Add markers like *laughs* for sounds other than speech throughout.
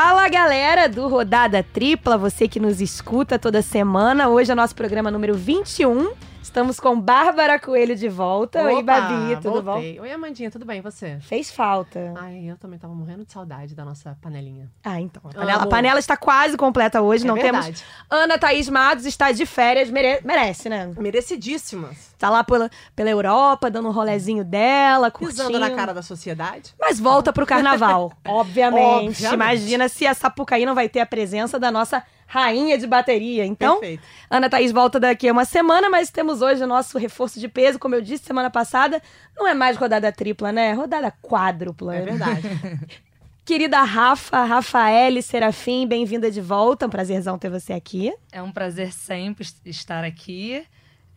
Fala galera do Rodada Tripla, você que nos escuta toda semana. Hoje é nosso programa número 21. Estamos com Bárbara Coelho de volta. Oi, Opa, Babi, tudo voltei. Oi, Amandinha, tudo bem? E você? bom? Fez falta. Ai, eu também tava morrendo de saudade da nossa panelinha. Ah, então. A panela, a panela está quase completa hoje. É não verdade. temos. Ana Thaís Matos está de férias. mere- Merece, né? Merecidíssimas. Tá lá pela, pela Europa, dando um rolezinho dela, curtindo. Pisando na cara da sociedade. Mas volta pro carnaval, *laughs* obviamente. Obviamente. Imagina se a Sapucaí não vai ter a presença da nossa rainha de bateria. Então, Perfeito. Ana Thaís volta daqui a uma semana, mas temos hoje o nosso reforço de peso, como eu disse semana passada. Não é mais rodada tripla, né? É rodada quádrupla. É verdade. *laughs* Querida Rafa, Rafaele Serafim, bem-vinda de volta. Um prazerzão ter você aqui. É um prazer sempre est- estar aqui.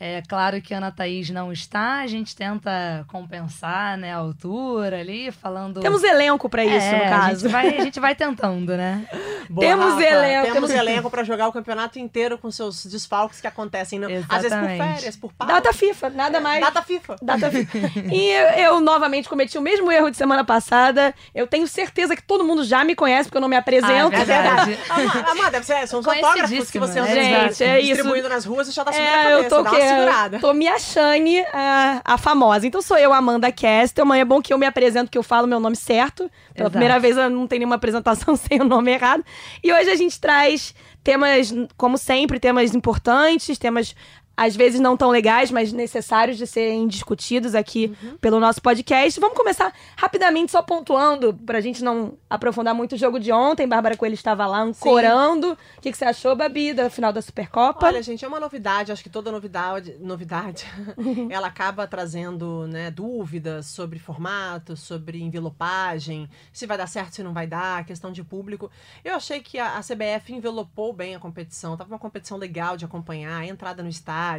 É claro que a Ana Thaís não está, a gente tenta compensar né, a altura ali, falando. Temos elenco pra isso, É, no A caso. gente, vai, a gente vai *laughs* tentando, né? Boa, Temos Rafa. elenco, Temos *laughs* elenco pra jogar o campeonato inteiro com seus desfalques que acontecem. no- Às vezes por férias, por pau. Data FIFA, nada mais. Data FIFA. Data *laughs* FIFA. E eu, eu novamente cometi o mesmo erro de semana passada. Eu tenho certeza que todo mundo já me conhece, porque eu não me apresento. Ah, é verdade. Amada, Amada, deve ser, são os autógrafos que você anda Gente, é isso. distribuindo nas ruas e já tá subindo a É, cabeça. eu tô, dá que, uma segurada. tô me achando a, a famosa. Então sou eu, Amanda Kestel. Mas é bom que eu me apresento, que eu falo meu nome certo. Pela Exato. primeira vez eu não tenho nenhuma apresentação *laughs* sem o nome errado. E hoje a gente traz temas, como sempre, temas importantes, temas às vezes não tão legais, mas necessários de serem discutidos aqui pelo nosso podcast. Vamos começar rapidamente, só pontuando, pra gente não aprofundar muito o jogo de ontem. Bárbara Coelho estava lá ancorando. O que, que você achou, Babi, da final da Supercopa? Olha, gente, é uma novidade. Acho que toda novidade, novidade *laughs* ela acaba trazendo né, dúvidas sobre formato, sobre envelopagem, se vai dar certo, se não vai dar, questão de público. Eu achei que a, a CBF envelopou bem a competição. Tava uma competição legal de acompanhar, a entrada no estádio.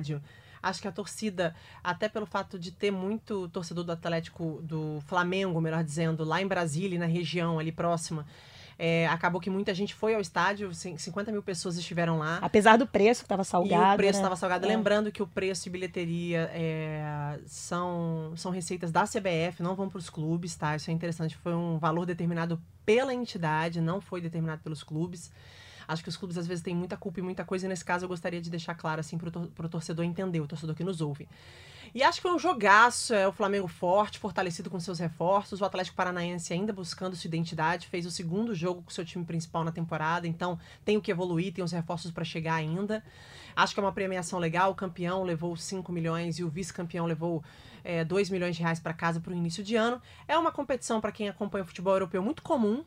Acho que a torcida, até pelo fato de ter muito torcedor do Atlético, do Flamengo, melhor dizendo, lá em Brasília, e na região ali próxima, é, acabou que muita gente foi ao estádio, cin- 50 mil pessoas estiveram lá. Apesar do preço que tava salgado. E o preço né? estava salgado. É. Lembrando que o preço de bilheteria é, são, são receitas da CBF, não vão para os clubes, tá? Isso é interessante. Foi um valor determinado pela entidade, não foi determinado pelos clubes. Acho que os clubes às vezes têm muita culpa e muita coisa, e nesse caso eu gostaria de deixar claro assim para o torcedor entender, o torcedor que nos ouve. E acho que foi um jogaço, é o Flamengo forte, fortalecido com seus reforços, o Atlético Paranaense ainda buscando sua identidade, fez o segundo jogo com seu time principal na temporada, então tem o que evoluir, tem os reforços para chegar ainda. Acho que é uma premiação legal, o campeão levou 5 milhões e o vice-campeão levou é, 2 milhões de reais para casa para o início de ano. É uma competição para quem acompanha o futebol europeu muito comum,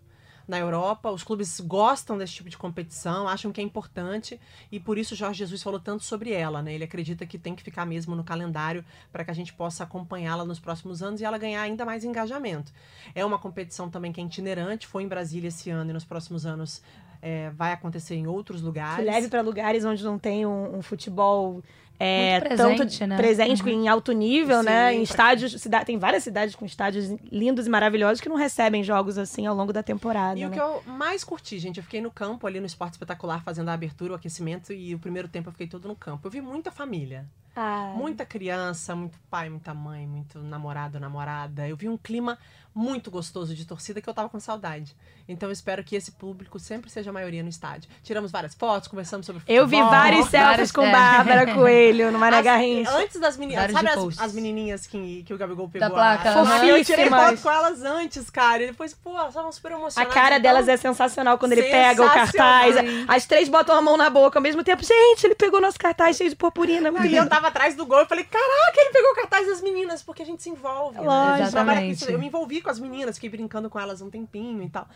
na Europa. Os clubes gostam desse tipo de competição, acham que é importante e por isso Jorge Jesus falou tanto sobre ela, né? Ele acredita que tem que ficar mesmo no calendário para que a gente possa acompanhá-la nos próximos anos e ela ganhar ainda mais engajamento. É uma competição também que é itinerante, foi em Brasília esse ano e nos próximos anos é, vai acontecer em outros Que lugares. leve para lugares onde não tem um, um futebol é, Muito tanto presente, né? presente em alto nível, né? Sim, Em pra- estádios, cida- tem várias cidades com estádios lindos e maravilhosos que não recebem jogos assim ao longo da temporada. E o né? que eu mais curti, gente, eu fiquei no campo ali no Esporte Espetacular fazendo a abertura, o aquecimento e o primeiro tempo eu fiquei todo no campo. Eu vi muita família. Ah, Muita criança, muito pai, muita mãe, muito namorado, namorada. Eu vi um clima muito gostoso de torcida que eu tava com saudade. Então eu espero que esse público sempre seja a maioria no estádio. Tiramos várias fotos, conversamos sobre eu vi futebol. vários selfies com é. Bárbara *laughs* Coelho no Mané As- Garrincha. Antes das meninas, sabe de as, as menininhas que, que o Gabigol pegou? placa. a- a- Eu tirei Fofíssimas. foto com elas antes, cara. E depois, pô, elas estavam super A emocionadas. cara Então, delas é sensacional quando ele pega o cartaz. As três botam a mão na boca ao mesmo tempo. Gente, ele pegou nosso cartaz cheio de purpurina. Muito lindo. Tava atrás do gol e falei, caraca, ele pegou o cartaz das meninas, porque a gente se envolve. né? Lógico. Isso. Eu me envolvi com as meninas, fiquei brincando com elas um tempinho e tal.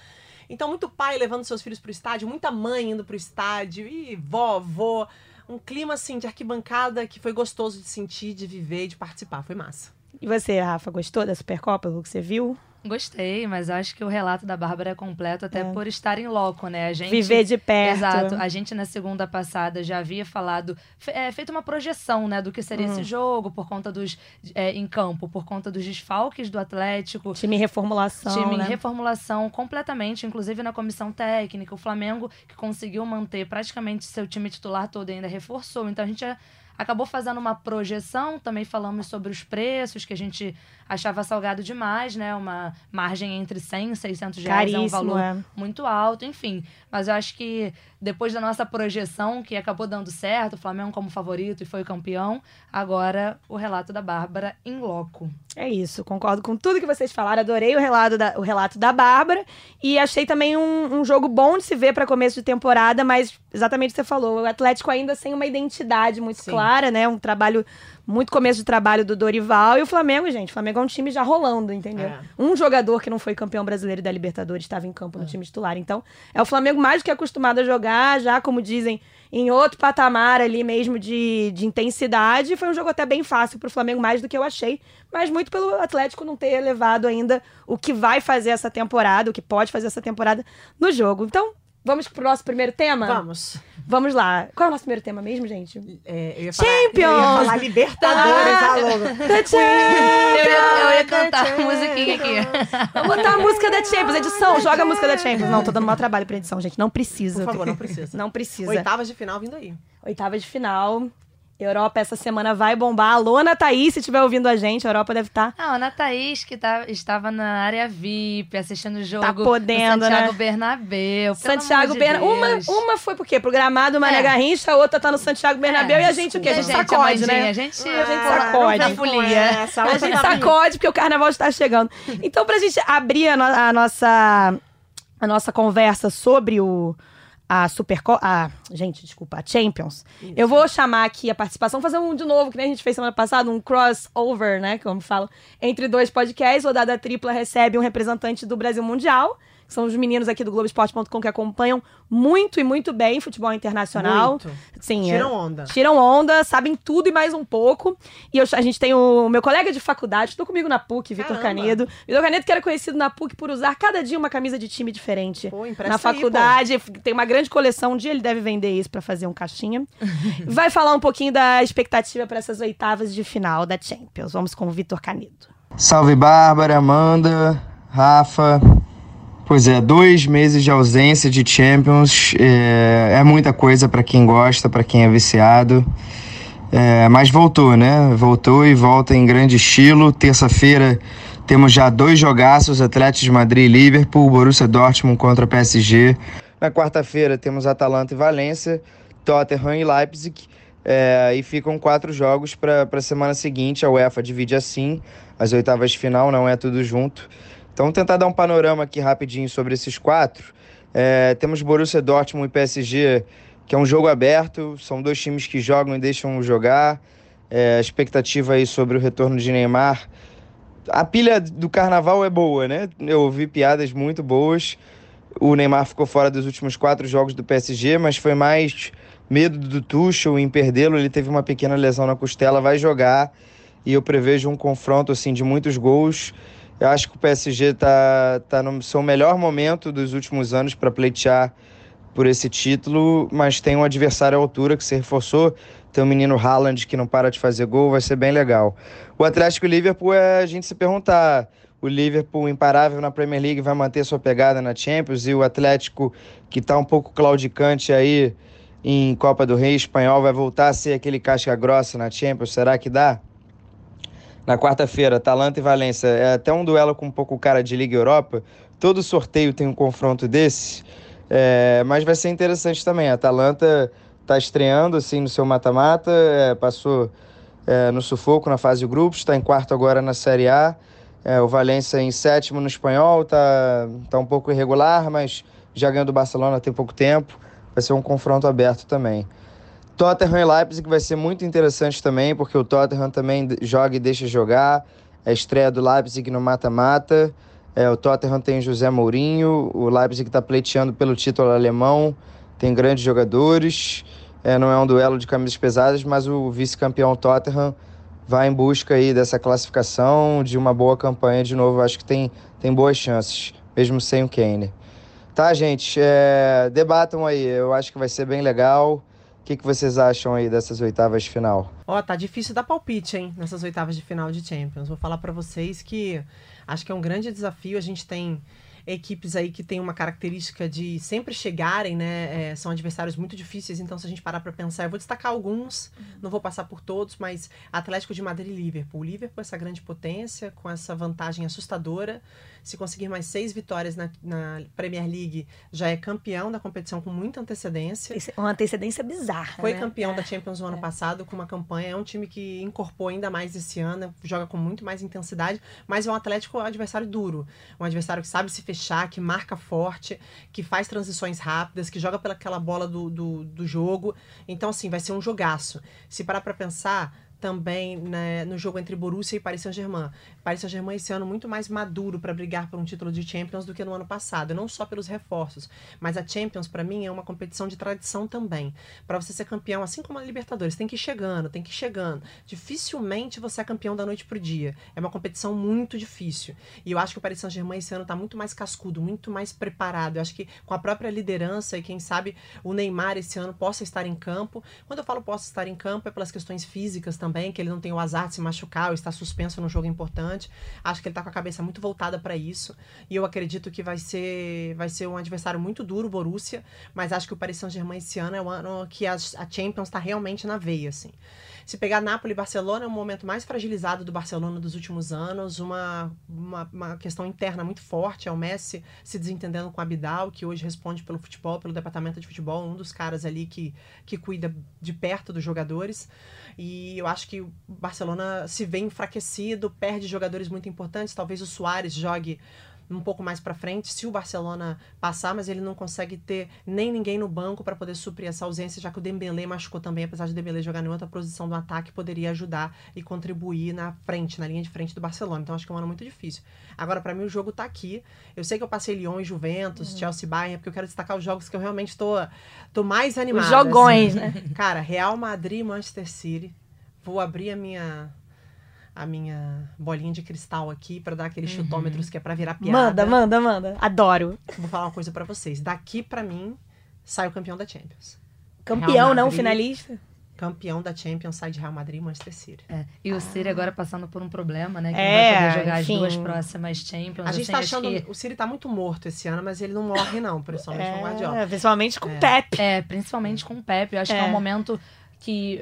Então, muito pai levando seus filhos pro estádio, muita mãe indo pro estádio, e vovó. Um clima, assim, de arquibancada que foi gostoso de sentir, de viver de participar. Foi massa. E você, Rafa, gostou da Supercopa, o que você viu? Gostei, mas acho que o relato da Bárbara é completo até É. por estar em loco, né? A gente Viver de perto. Exato. A gente na segunda passada já havia falado, é, feito uma projeção, né, do que seria Uhum. esse jogo por conta dos é, em campo, por conta dos desfalques do Atlético. Time em reformulação, Time né? em reformulação completamente, inclusive na comissão técnica. O Flamengo, que conseguiu manter praticamente seu time titular todo ainda reforçou. Então a gente já acabou fazendo uma projeção, também falamos sobre os preços, que a gente achava salgado demais, né? Uma margem entre 100 e 600 reais Caríssimo, é um valor é. muito alto, enfim. Mas eu acho que depois da nossa projeção, que acabou dando certo, o Flamengo como favorito e foi o campeão, agora o relato da Bárbara em loco. É isso, concordo com tudo que vocês falaram. Adorei o relato da, o relato da Bárbara. E achei também um, um jogo bom de se ver para começo de temporada, mas exatamente o que você falou. O Atlético ainda sem uma identidade muito Sim. clara, né? Um trabalho, muito começo de trabalho do Dorival. E o Flamengo, gente, o Flamengo é um time já rolando, entendeu? É. Um jogador que não foi campeão brasileiro da Libertadores estava em campo no time titular. Então, é o Flamengo mais do que acostumado a jogar, já, como dizem, em outro patamar ali mesmo de, de intensidade. Foi um jogo até bem fácil pro Flamengo, mais do que eu achei. Mas muito pelo Atlético não ter levado ainda o que vai fazer essa temporada, o que pode fazer essa temporada no jogo. Então, vamos pro nosso primeiro tema? Vamos. Vamos lá. Qual é o nosso primeiro tema mesmo, gente? É, eu ia falar, Champions! Eu ia falar Libertadores, Ah! alô. The Eu ia, eu ia cantar a musiquinha aqui. Vou botar a música da Champions. Edição, joga a música da Champions. Não, tô dando mau trabalho pra edição, gente. Não precisa. Por favor, não precisa. Não precisa. Oitavas de final vindo aí. Oitava de final. Europa essa semana vai bombar. Alô, Ana Thaís, se estiver ouvindo a gente, a Europa deve estar. Ah, a Ana Thaís, que tá, estava na área VIP, assistindo o jogo Tá podendo, do Santiago né? Bernabéu. Santiago de Bernabéu. Uma, uma foi por quê? Pro gramado Mané É. Garrincha, a outra tá no Santiago Bernabéu É, e a gente o quê? A gente, desculpa, sacode, né? A gente, A gente sacode. na folia. A gente tá sacode porque o carnaval está chegando. Então, pra gente abrir a, no- a nossa, a nossa conversa sobre o, a Superco... A, gente, desculpa, a Champions. Eu vou chamar aqui a participação, fazer um de novo, que nem a gente fez semana passada, um crossover, né, como falo, entre dois podcasts. Rodada Tripla recebe um representante do Brasil Mundial, que são os meninos aqui do Globoesporte.com que acompanham muito e muito bem futebol internacional. Muito. Sim, é- Tiram onda. Tiram onda, sabem tudo e mais um pouco. E eu- a gente tem o meu colega de faculdade, estou comigo na PUC, Vitor. Canedo. Vitor Canedo que era conhecido na PUC por usar cada dia uma camisa de time diferente. Pô, na aí, faculdade, tem uma grande coleção. Um dia ele deve vender isso para fazer um caixinha. *laughs* Vai falar um pouquinho da expectativa para essas oitavas de final da Champions. Vamos com o Vitor Canedo. Salve Bárbara, Amanda, Rafa. Pois é, dois meses de ausência de Champions é, é muita coisa para quem gosta, para quem é viciado. É, mas voltou, né? Voltou e volta em grande estilo. Terça-feira temos já dois jogaços: Atlético de Madrid e Liverpool, Borussia Dortmund contra PSG. Na quarta-feira temos Atalanta e Valência, Tottenham e Leipzig. É, e ficam quatro jogos para a semana seguinte. A UEFA divide assim as oitavas de final, não é tudo junto. Então, tentar dar um panorama aqui rapidinho sobre esses quatro. É, temos Borussia Dortmund e PSG, que é um jogo aberto, são dois times que jogam e deixam jogar. É, a expectativa aí sobre o retorno de Neymar. A pilha do carnaval é boa, né? Eu ouvi piadas muito boas. O Neymar ficou fora dos últimos quatro jogos do PSG, mas foi mais medo do Tuchel em perdê-lo. Ele teve uma pequena lesão na costela, vai jogar. E eu prevejo um confronto assim de muitos gols. Eu acho que o PSG está tá no seu melhor momento dos últimos anos para pleitear por esse título, mas tem um adversário à altura que se reforçou. Tem o menino Haaland que não para de fazer gol, vai ser bem legal. O Atlético e o Liverpool é a gente se perguntar. O Liverpool imparável na Premier League vai manter sua pegada na Champions e o Atlético que está um pouco claudicante aí em Copa do Rei espanhol vai voltar a ser aquele casca grossa na Champions. Será que dá? Na quarta-feira, Atalanta e Valência. É até um duelo com um pouco cara de Liga Europa. Todo sorteio tem um confronto desse. É, mas vai ser interessante também. A Atalanta está estreando assim no seu mata-mata, é, passou é, no sufoco na fase de grupos, está em quarto agora na Série A. É, o Valência em sétimo no espanhol, está tá um pouco irregular, mas já ganhou do Barcelona tem pouco tempo. Vai ser um confronto aberto também. Tottenham e Leipzig vai ser muito interessante também, porque o Tottenham também joga e deixa jogar. A estreia do Leipzig no mata-mata. É, o Tottenham tem José Mourinho, o Leipzig está pleiteando pelo título alemão, tem grandes jogadores. É, não é um duelo de camisas pesadas, mas o vice-campeão Tottenham vai em busca aí dessa classificação, de uma boa campanha de novo. Acho que tem, tem boas chances, mesmo sem o Kane. Tá, gente? É, debatam aí, eu acho que vai ser bem legal. O que, que vocês acham aí dessas oitavas de final? Ó, tá difícil dar palpite, hein, nessas oitavas de final de Champions. Vou falar pra vocês que acho que é um grande desafio. A gente tem equipes aí que têm uma característica de sempre chegarem, né? É, são adversários muito difíceis, então se a gente parar para pensar, eu vou destacar alguns, não vou passar por todos, mas Atlético de Madrid e Liverpool. O Liverpool, essa grande potência, com essa vantagem assustadora. Se conseguir mais seis vitórias na, na Premier League, já é campeão da competição com muita antecedência. Uma antecedência bizarra. Foi né? campeão da Champions no ano É. passado com uma campanha. É um time que incorporou ainda mais esse ano, joga com muito mais intensidade, mas é um Atlético adversário duro. Um adversário que sabe se fechar, que marca forte, que faz transições rápidas, que joga pelaquela bola do, do, do jogo. Então, assim, vai ser um jogaço. Se parar pra pensar. Também né, no jogo entre Borussia e Paris Saint-Germain. Paris Saint-Germain esse ano muito mais maduro para brigar por um título de Champions do que no ano passado. Não só pelos reforços, mas a Champions para mim é uma competição de tradição também. Para você ser campeão, assim como a Libertadores, tem que ir chegando, tem que ir chegando. Dificilmente você é campeão da noite pro dia. É uma competição muito difícil. E eu acho que o Paris Saint-Germain esse ano tá muito mais cascudo, muito mais preparado. Eu acho que com a própria liderança e quem sabe o Neymar esse ano possa estar em campo. Quando eu falo possa estar em campo é pelas questões físicas também, que ele não tem o azar de se machucar ou estar suspenso num jogo importante. Acho que ele tá com a cabeça muito voltada para isso. E eu acredito que vai ser vai ser um adversário muito duro, Borussia, mas acho que o Paris Saint-Germain esse ano é o ano que a, a Champions está realmente na veia, assim. Se pegar Napoli e Barcelona, é o momento mais fragilizado do Barcelona dos últimos anos, uma, uma, uma questão interna muito forte, é o Messi se desentendendo com o Abidal, que hoje responde pelo futebol, pelo departamento de futebol, um dos caras ali que, que cuida de perto dos jogadores. E eu acho que o Barcelona se vê enfraquecido, perde jogadores muito importantes, talvez o Soares jogue um pouco mais para frente, se o Barcelona passar, mas ele não consegue ter nem ninguém no banco para poder suprir essa ausência, já que o Dembélé machucou também, apesar de Dembélé jogar em outra posição do ataque, poderia ajudar e contribuir na frente, na linha de frente do Barcelona. Então acho que é um ano muito difícil. Agora para mim o jogo tá aqui. Eu sei que eu passei Lyon e Juventus, Chelsea e Bayern, porque eu quero destacar os jogos que eu realmente tô tô mais animada. Os jogões, assim. né? Cara, Real Madrid e Manchester City. Vou abrir a minha a minha bolinha de cristal aqui para dar aqueles chutômetros que é para virar piada. Manda, manda, manda. Adoro. Vou falar uma coisa para vocês. Daqui para mim sai o campeão da Champions. Campeão, Real não Madrid. finalista. Campeão da Champions sai de Real Madrid e Manchester City. É, E o City agora passando por um problema, né? Que É, não vai poder jogar enfim. as duas próximas Champions. A gente assim, tá achando que- o City tá muito morto esse ano, mas ele não morre não, principalmente com o Guardiola. É, principalmente com o É. Pepe. É, principalmente com o Pepe. Eu acho que é É. um momento que.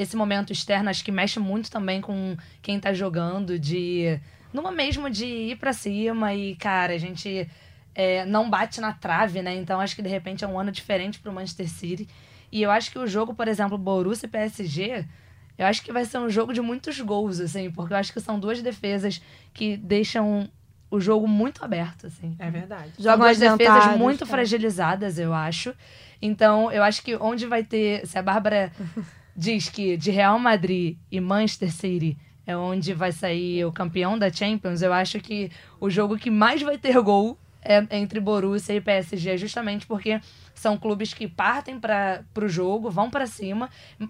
Esse momento externo acho que mexe muito também com quem tá jogando, de. Numa mesmo de ir pra cima e, cara, a gente é, não bate na trave, né? Então acho que de repente é um ano diferente pro Manchester City. E eu acho que o jogo, por exemplo, Borussia e PSG, eu acho que vai ser um jogo de muitos gols, assim, porque eu acho que são duas defesas que deixam o jogo muito aberto, assim. É verdade. Jogam duas defesas muito é. fragilizadas, eu acho. Então, eu acho que onde vai ter. Se a Bárbara diz que de Real Madrid e Manchester City é onde vai sair o campeão da Champions, eu acho que o jogo que mais vai ter gol é entre Borussia e PSG, justamente porque são clubes que partem para o jogo, vão para cima,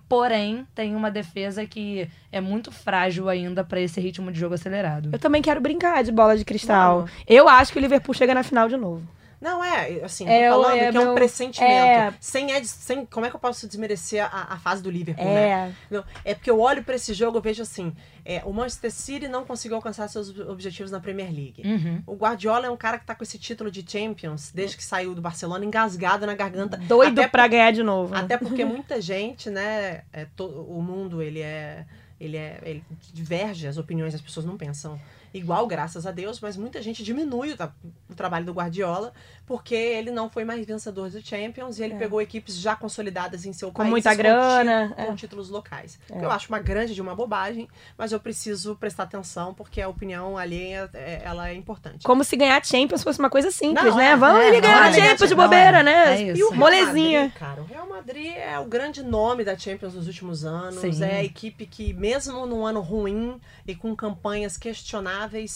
porém tem uma defesa que é muito frágil ainda para esse ritmo de jogo acelerado. Eu também quero brincar de bola de cristal. Vamos. Eu acho que o Liverpool chega na final de novo. Não, é, assim, tô É, falando é que é um meu- pressentimento. é. Sem, Ed- sem, como é que eu posso desmerecer a, a fase do Liverpool, né? É. Não, é porque eu olho pra esse jogo e vejo assim, é, o Manchester City não conseguiu alcançar seus objetivos na Premier League. Uhum. O Guardiola é um cara que tá com esse título de Champions desde que saiu do Barcelona, engasgado na garganta. Doido pra ganhar de novo. Até *laughs* porque muita gente, né, é, to- o mundo, ele é, ele é, ele diverge, as opiniões das pessoas não pensam igual, graças a Deus, mas muita gente diminui o, tra- o trabalho do Guardiola porque ele não foi mais vencedor do Champions e ele É. pegou equipes já consolidadas em seu Com país. muita ti- grana, Com, é. títulos locais. É. Eu acho uma grande de uma bobagem, mas eu preciso prestar atenção porque a opinião alheia, é, ela é importante. Como se ganhar Champions fosse uma coisa simples, Não, né? é, Vamos é, ele ganhar é, a Champions de é. bobeira, né? É isso. E o Real Molezinha. Madrid, cara, o Real Madrid é o grande nome da Champions nos últimos anos. Sim. É a equipe que, mesmo num ano ruim e com campanhas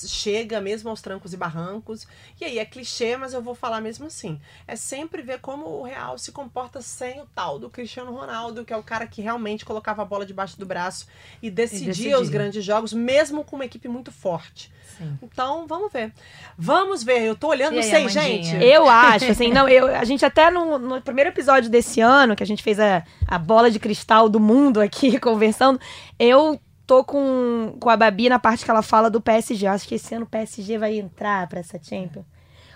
chega mesmo aos trancos e barrancos. E aí é clichê, mas eu vou falar mesmo assim. É sempre ver como o Real se comporta sem o tal do Cristiano Ronaldo, que é o cara que realmente colocava a bola debaixo do braço e decidia, decidia. os grandes jogos, mesmo com uma equipe muito forte. Sim. Então, vamos ver. Vamos ver. Eu tô olhando, E não aí, sei, gente. Eu acho, *laughs* assim, não, eu, a gente até no, no primeiro episódio desse ano, que a gente fez a, a bola de cristal do mundo aqui, *laughs* conversando, eu tô com, com a Babi na parte que ela fala do PSG. Eu acho que esse ano o PSG vai entrar pra essa Champions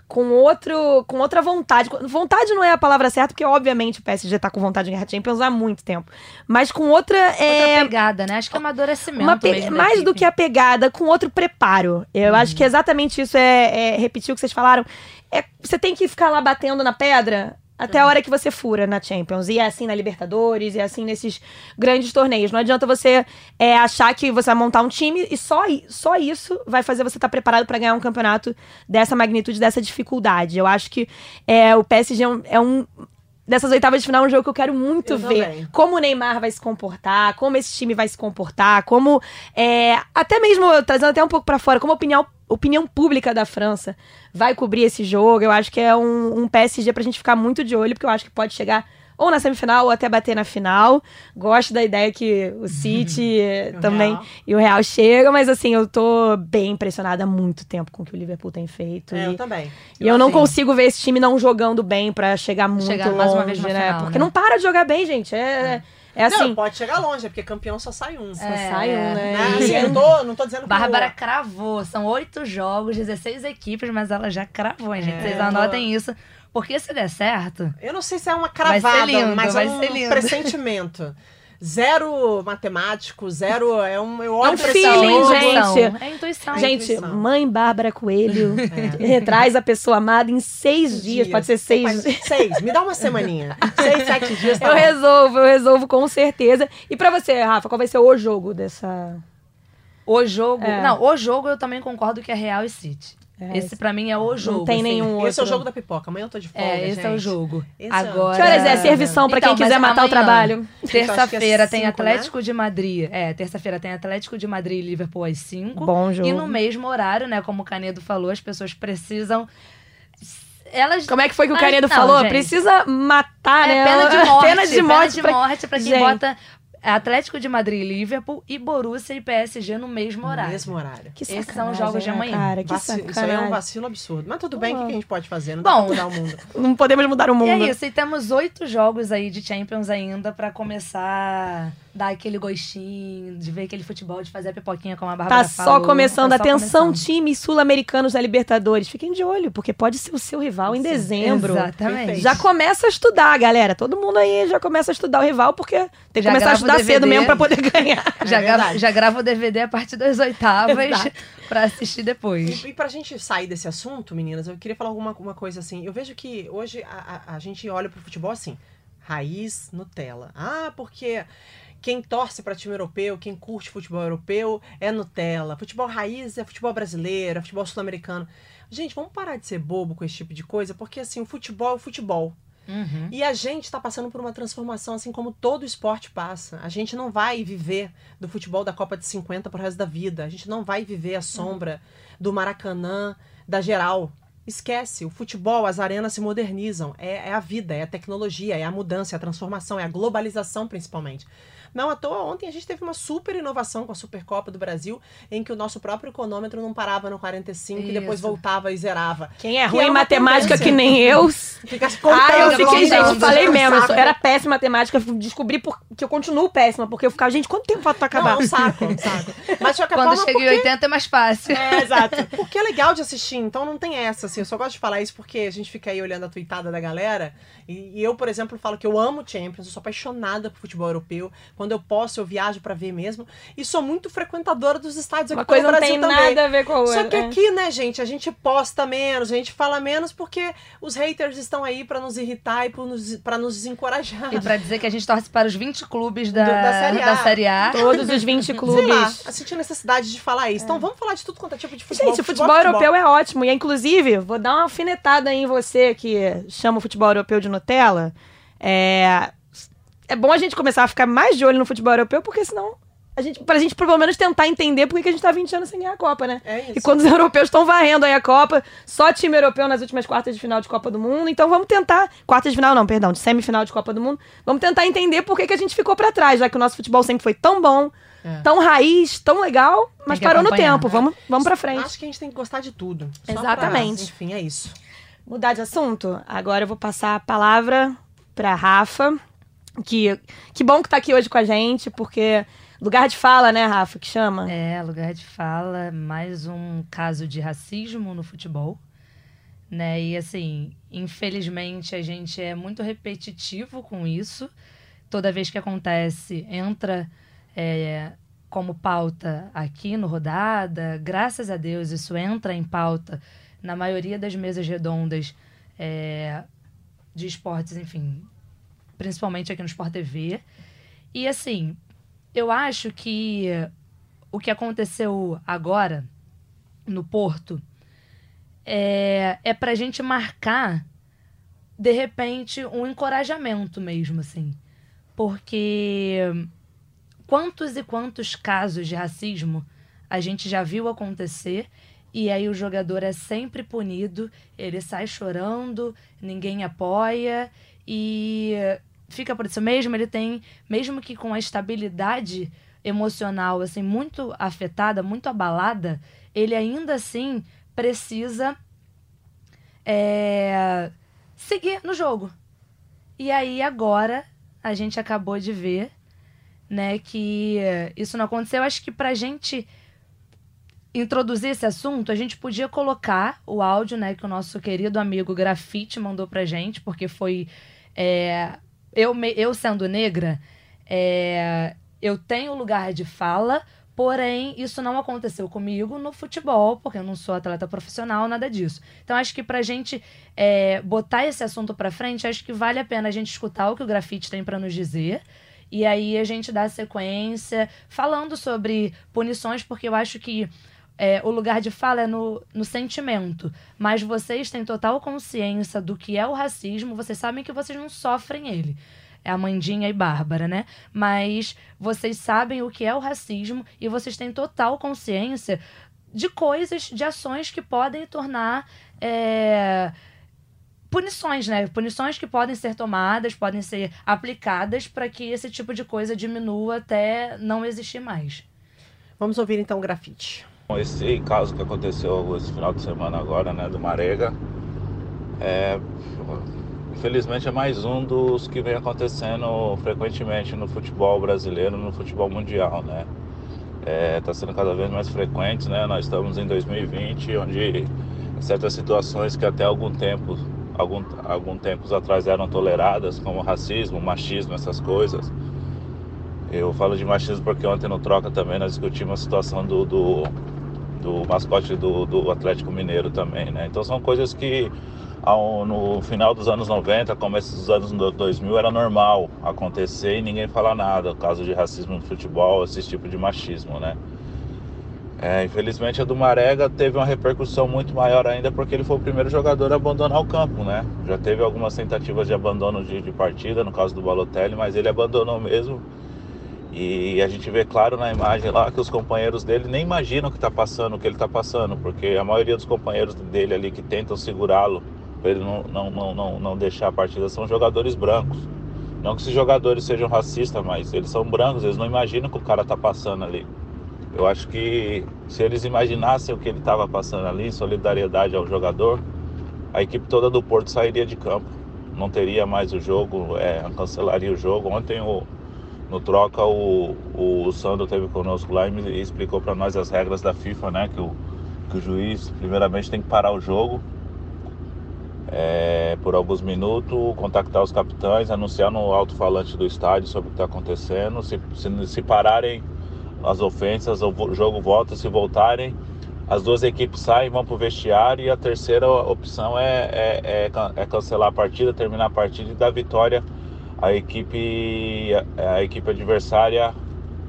com outro, com outra vontade. Vontade não é a palavra certa, porque obviamente o PSG tá com vontade de ganhar Champions há muito tempo. Mas com outra. É, Outra pegada, né? Acho que é amadurecimento uma pe- mais do que a pegada, com outro preparo. Eu acho que exatamente isso é, é repetir o que vocês falaram. É, você tem que ficar lá batendo na pedra até a hora que você fura na Champions. E é assim na Libertadores, e é assim nesses grandes torneios. Não adianta você é, achar que você vai montar um time e só, só isso vai fazer você estar preparado para ganhar um campeonato dessa magnitude, dessa dificuldade. Eu acho que é, o PSG é um- é um dessas oitavas de final é um jogo que eu quero muito Eu ver também. como o Neymar vai se comportar, como esse time vai se comportar, como é, até mesmo trazendo até um pouco pra fora, como a opinião opinião pública da França vai cobrir esse jogo. Eu acho que é um, um PSG pra gente ficar muito de olho, porque eu acho que pode chegar ou na semifinal ou até bater na final. Gosto da ideia que o City *laughs* eh, O também Real. e o Real chegam, mas assim, eu tô bem impressionada há muito tempo com o que o Liverpool tem feito. É, e eu também. e eu não assim, consigo ver esse time não jogando bem pra chegar muito Chegar longe, mais uma vez na né? final, Porque né? não para de jogar bem, gente. É, é assim. Não, pode chegar longe, é porque campeão só sai um. Só sai um, né? Né? Assim, eu tô, não tô dizendo que Bárbara o- cravou. São oito jogos, 16 equipes, mas ela já cravou, hein, gente. É, Vocês eu tô- anotem isso. Porque se der certo, Eu não sei se é uma Vai ser cravada, lindo, mas vai é um ser lindo. pressentimento. Zero matemático, zero. É um, eu olho É um feeling, gente. É intuição. Gente, intuição. mãe Bárbara Coelho É. *laughs* retraz a pessoa amada em seis dias. Pode ser seis. Mas Seis, me dá uma semaninha. Seis, sete dias. Tá Eu bom. resolvo, eu resolvo com certeza. E pra você, Rafa, qual vai ser o jogo dessa. O jogo. É. Não, o jogo eu também concordo que é Real e City. É, esse pra mim é o jogo. Não tem assim. nenhum outro. Esse é o jogo da pipoca. Amanhã eu tô de folga. É, esse é o gente. jogo. Esse é Agora. Que horas é? Servição pra Então, quem quiser mas matar o trabalho. Terça-feira Acho que é tem cinco, né? Atlético de Madrid. É, terça-feira tem Atlético de Madrid e Liverpool às 5. Bom jogo. E no mesmo horário, né? Como o Canedo falou, as pessoas precisam. Elas. Como é que foi que o Canedo falou? gente. Precisa matar, né? É pena de *laughs* morte. Pena de morte. pra- morte pra quem Gente. bota Atlético de Madrid e Liverpool e Borussia e PSG no mesmo No horário. mesmo horário. Que Esses são os jogos de né, amanhã. Cara, que Vaci- Isso aí é um vacilo absurdo. Mas tudo bem, o que que a gente pode fazer? Não Bom. dá pra mudar o mundo. *laughs* Não podemos mudar o E mundo. é isso, e temos oito jogos aí de Champions ainda pra começar dar aquele gostinho, de ver aquele futebol, de fazer a pipoquinha como a Bárbara Tá falou. só começando. Tá só Atenção, começando. times sul-americanos da Libertadores. Fiquem de olho, porque pode ser o seu rival em dezembro. Exatamente. Já começa a estudar, galera. Todo mundo aí já começa a estudar o rival, porque tem que Já começar a grava estudar cedo mesmo pra poder ganhar. *laughs* Já, É gra- verdade. já grava o DVD a partir das oitavas Exato. *laughs* pra assistir depois. E, e pra gente sair desse assunto, meninas, eu queria falar alguma uma coisa assim. Eu vejo que hoje a, a, a gente olha pro futebol assim, raiz Nutella. Ah, porque quem torce para time europeu, quem curte futebol europeu é Nutella. Futebol raiz é futebol brasileiro, é futebol sul-americano. Gente, vamos parar de ser bobo com esse tipo de coisa, porque assim, o futebol é o futebol. Uhum. E a gente está passando por uma transformação, assim como todo esporte passa. A gente não vai viver do futebol da Copa de 50 pro resto da vida. A gente não vai viver a sombra do Maracanã, da geral. Esquece, o futebol, as arenas se modernizam. É, é a vida, é a tecnologia, é a mudança, é a transformação, é a globalização principalmente. Não à toa, ontem a gente teve uma super inovação com a Supercopa do Brasil, em que o nosso próprio cronômetro não parava no 45 e depois Isso. voltava e zerava. Quem é Que ruim é em matemática tendência. que nem eu. *laughs* Fica Ah, eu fiquei, gente, falei mesmo. Eu era péssima em matemática. Descobri por- que eu continuo péssima, porque eu ficava, gente, quanto tempo falta pra acabar? Não, é um saco, é um saco. Mas de Quando chega em 80 é mais fácil. É, exato. *laughs* Porque é legal de assistir, então não tem essa, assim. Eu só gosto de falar isso porque a gente fica aí olhando a tweetada da galera. E, e eu, por exemplo, falo que eu amo Champions, eu sou apaixonada por futebol europeu. Quando eu posso, eu viajo pra ver mesmo. E sou muito frequentadora dos estádios aqui Uma coisa não Brasil tem também. nada a ver com a outra. Só que é. aqui, né, gente, a gente posta menos, a gente fala menos porque os haters estão aí pra nos irritar e pra nos, pra nos desencorajar. E pra dizer que a gente torce para os 20 clubes da, Do- da Série A. da Série A. Todos os 20 Sei lá, clubes. eu senti necessidade de falar isso. Então vamos falar de tudo quanto é tipo de futebol. Gente, o futebol, europeu é ótimo. E, inclusive, vou dar uma alfinetada aí em você que chama o futebol europeu de Nutella. É, é bom a gente começar a ficar mais de olho no futebol europeu, porque senão. A gente, pra gente, pelo menos, tentar entender por que a gente tá 20 anos sem ganhar a Copa, né? É isso. E quando os *laughs* europeus estão varrendo aí a Copa, só time europeu nas últimas quartas de final de Copa do Mundo. Então vamos tentar. Quartas de final, não, perdão, de semifinal de Copa do Mundo. Vamos tentar entender por que, que a gente ficou pra trás, já que o nosso futebol sempre foi tão bom, É. tão raiz, tão legal, mas parou no tempo. né? Vamos, vamos pra frente. Acho que a gente tem que gostar de tudo. Exatamente. pra- enfim, é isso. Mudar de assunto? Agora eu vou passar a palavra pra Rafa. Que, que bom que tá aqui hoje com a gente, porque lugar de fala, né, Rafa, que chama? É, lugar de fala, mais um caso de racismo no futebol. né? E assim, infelizmente a gente é muito repetitivo com isso. Toda vez que acontece, entra é, como pauta aqui no Rodada. Graças a Deus, isso entra em pauta na maioria das mesas redondas é, de esportes, enfim, principalmente aqui no Sport TV. E assim, eu acho que o que aconteceu agora no Porto é, é pra gente marcar, de repente, um encorajamento mesmo, assim. Porque quantos e quantos casos de racismo a gente já viu acontecer e aí o jogador é sempre punido, ele sai chorando, ninguém apoia e fica por isso mesmo, ele tem, mesmo que com a estabilidade emocional assim muito afetada, muito abalada, ele ainda assim precisa é, seguir no jogo. E aí agora a gente acabou de ver, né, que isso não aconteceu. Acho que pra gente introduzir esse assunto, a gente podia colocar o áudio, né, que o nosso querido amigo Grafite mandou pra gente, porque foi é, eu, eu sendo negra, é, eu tenho lugar de fala, Porém, isso não aconteceu comigo no futebol, porque eu não sou atleta profissional, nada disso. Então, acho que pra gente é, botar esse assunto pra frente, acho que vale a pena a gente escutar o que o grafite tem para nos dizer. E aí a gente dá sequência falando sobre punições, porque eu acho que é, o lugar de fala é no, no sentimento. Mas vocês têm total consciência do que é o racismo, vocês sabem que vocês não sofrem ele é Amandinha e Bárbara, né? Mas vocês sabem o que é o racismo e vocês têm total consciência de coisas, de ações que podem tornar. É, punições, né? Punições que podem ser tomadas, podem ser aplicadas para que esse tipo de coisa diminua até não existir mais. Vamos ouvir então o grafite. Esse caso que aconteceu esse final de semana agora, né, do Marega, é, infelizmente é mais um dos que vem acontecendo frequentemente no futebol brasileiro, no futebol mundial, né? Está é, tá sendo cada vez mais frequente, né? Nós estamos em 2020, onde certas situações que até algum tempo, algum, algum tempos atrás eram toleradas, como racismo, machismo, essas coisas. Eu falo de machismo porque ontem no Troca também nós discutimos a situação do, do, do mascote do, do Atlético Mineiro também, né? Então são coisas que ao, no final dos anos 90, começo dos anos 2000, era normal acontecer e ninguém falar nada, caso de racismo no futebol, esse tipo de machismo, né? É, infelizmente a do Marega teve uma repercussão muito maior ainda porque ele foi o primeiro jogador a abandonar o campo, né? Já teve algumas tentativas de abandono de, de partida, no caso do Balotelli, mas ele abandonou mesmo. E a gente vê claro na imagem lá que os companheiros dele nem imaginam o que está passando, o que ele está passando, porque a maioria dos companheiros dele ali que tentam segurá-lo para ele não, não, não, não, não deixar a partida, são jogadores brancos. Não que esses jogadores sejam racistas, mas eles são brancos, eles não imaginam o que o cara tá passando ali. Eu acho que se eles imaginassem o que ele estava passando ali, solidariedade ao jogador, a equipe toda do Porto sairia de campo. Não teria mais o jogo, é, cancelaria o jogo. Ontem o, no troca o, o Sandro teve conosco lá e explicou para nós as regras da FIFA, né? Que o, que o juiz primeiramente tem que parar o jogo é, por alguns minutos, contactar os capitães, anunciar no alto-falante do estádio sobre o que está acontecendo. Se, se, se, pararem as ofensas, o jogo volta. Se voltarem, as duas equipes saem, vão para o vestiário. E a terceira opção é, é, é, é, cancelar a partida, terminar a partida e dar vitória à equipe, à equipe adversária.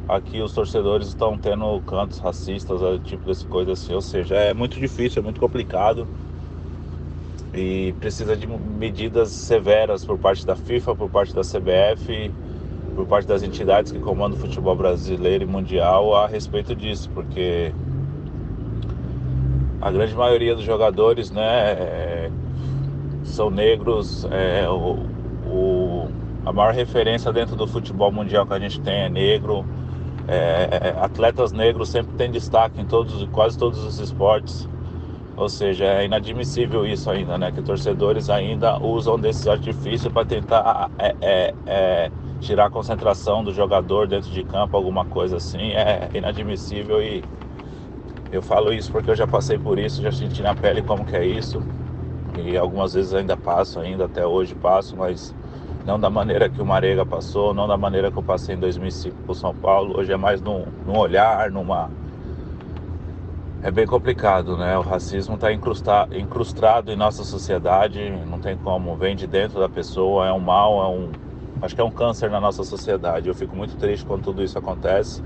Aqui os torcedores estão tendo cantos racistas, tipo desse coisa assim. Ou seja, é muito difícil, é muito complicado e precisa de medidas severas por parte da FIFA, por parte da CBF, por parte das entidades que comandam o futebol brasileiro e mundial a respeito disso, porque a grande maioria dos jogadores, né, é, são negros. É, o, o, a maior referência dentro do futebol mundial que a gente tem é negro. É, atletas negros sempre têm destaque em todos, quase todos os esportes. Ou seja, é inadmissível isso ainda, né? Que torcedores ainda usam desses artifícios para tentar é, é, é, tirar a concentração do jogador dentro de campo, alguma coisa assim. É inadmissível e eu falo isso porque eu já passei por isso, já senti na pele como que é isso. E algumas vezes ainda passo, ainda até hoje passo, mas não da maneira que o Marega passou, não da maneira que eu passei em 2005 por São Paulo. Hoje é mais num, num olhar, numa é bem complicado, né? O racismo está incrustado em nossa sociedade, não tem como, vem de dentro da pessoa, é um mal, é um, acho que é um câncer na nossa sociedade. Eu fico muito triste quando tudo isso acontece.